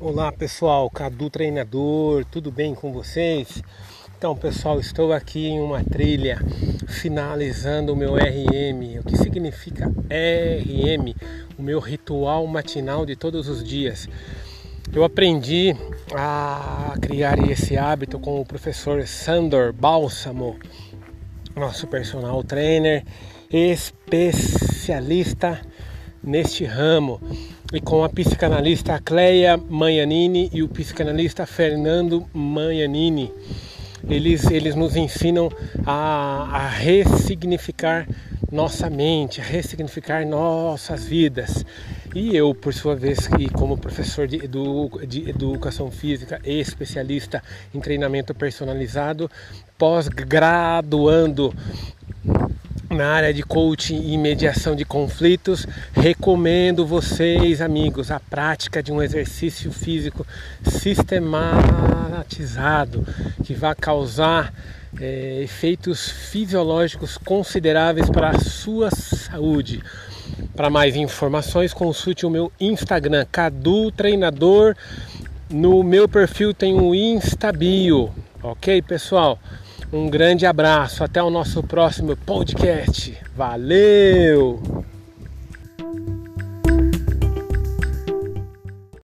Olá pessoal, Cadu Treinador, tudo bem com vocês? Então pessoal, estou aqui em uma trilha finalizando o meu RM. O que significa RM? O meu ritual matinal de todos os dias. Eu aprendi a criar esse hábito com o professor Sandor Bálsamo, nosso personal trainer, especialista neste ramo e com a psicanalista Cleia Manhanini e o psicanalista Fernando Manhanini. Eles, eles nos ensinam a, a ressignificar nossa mente, a ressignificar nossas vidas. E eu, por sua vez, e como professor de, edu, de educação física e especialista em treinamento personalizado, pós-graduando na área de coaching e mediação de conflitos, recomendo vocês, amigos, a prática de um exercício físico sistematizado que vai causar é, efeitos fisiológicos consideráveis para a sua saúde. Para mais informações, consulte o meu Instagram, Cadu Treinador. No meu perfil tem o Instabio, ok, pessoal? Um grande abraço, até o nosso próximo podcast. Valeu!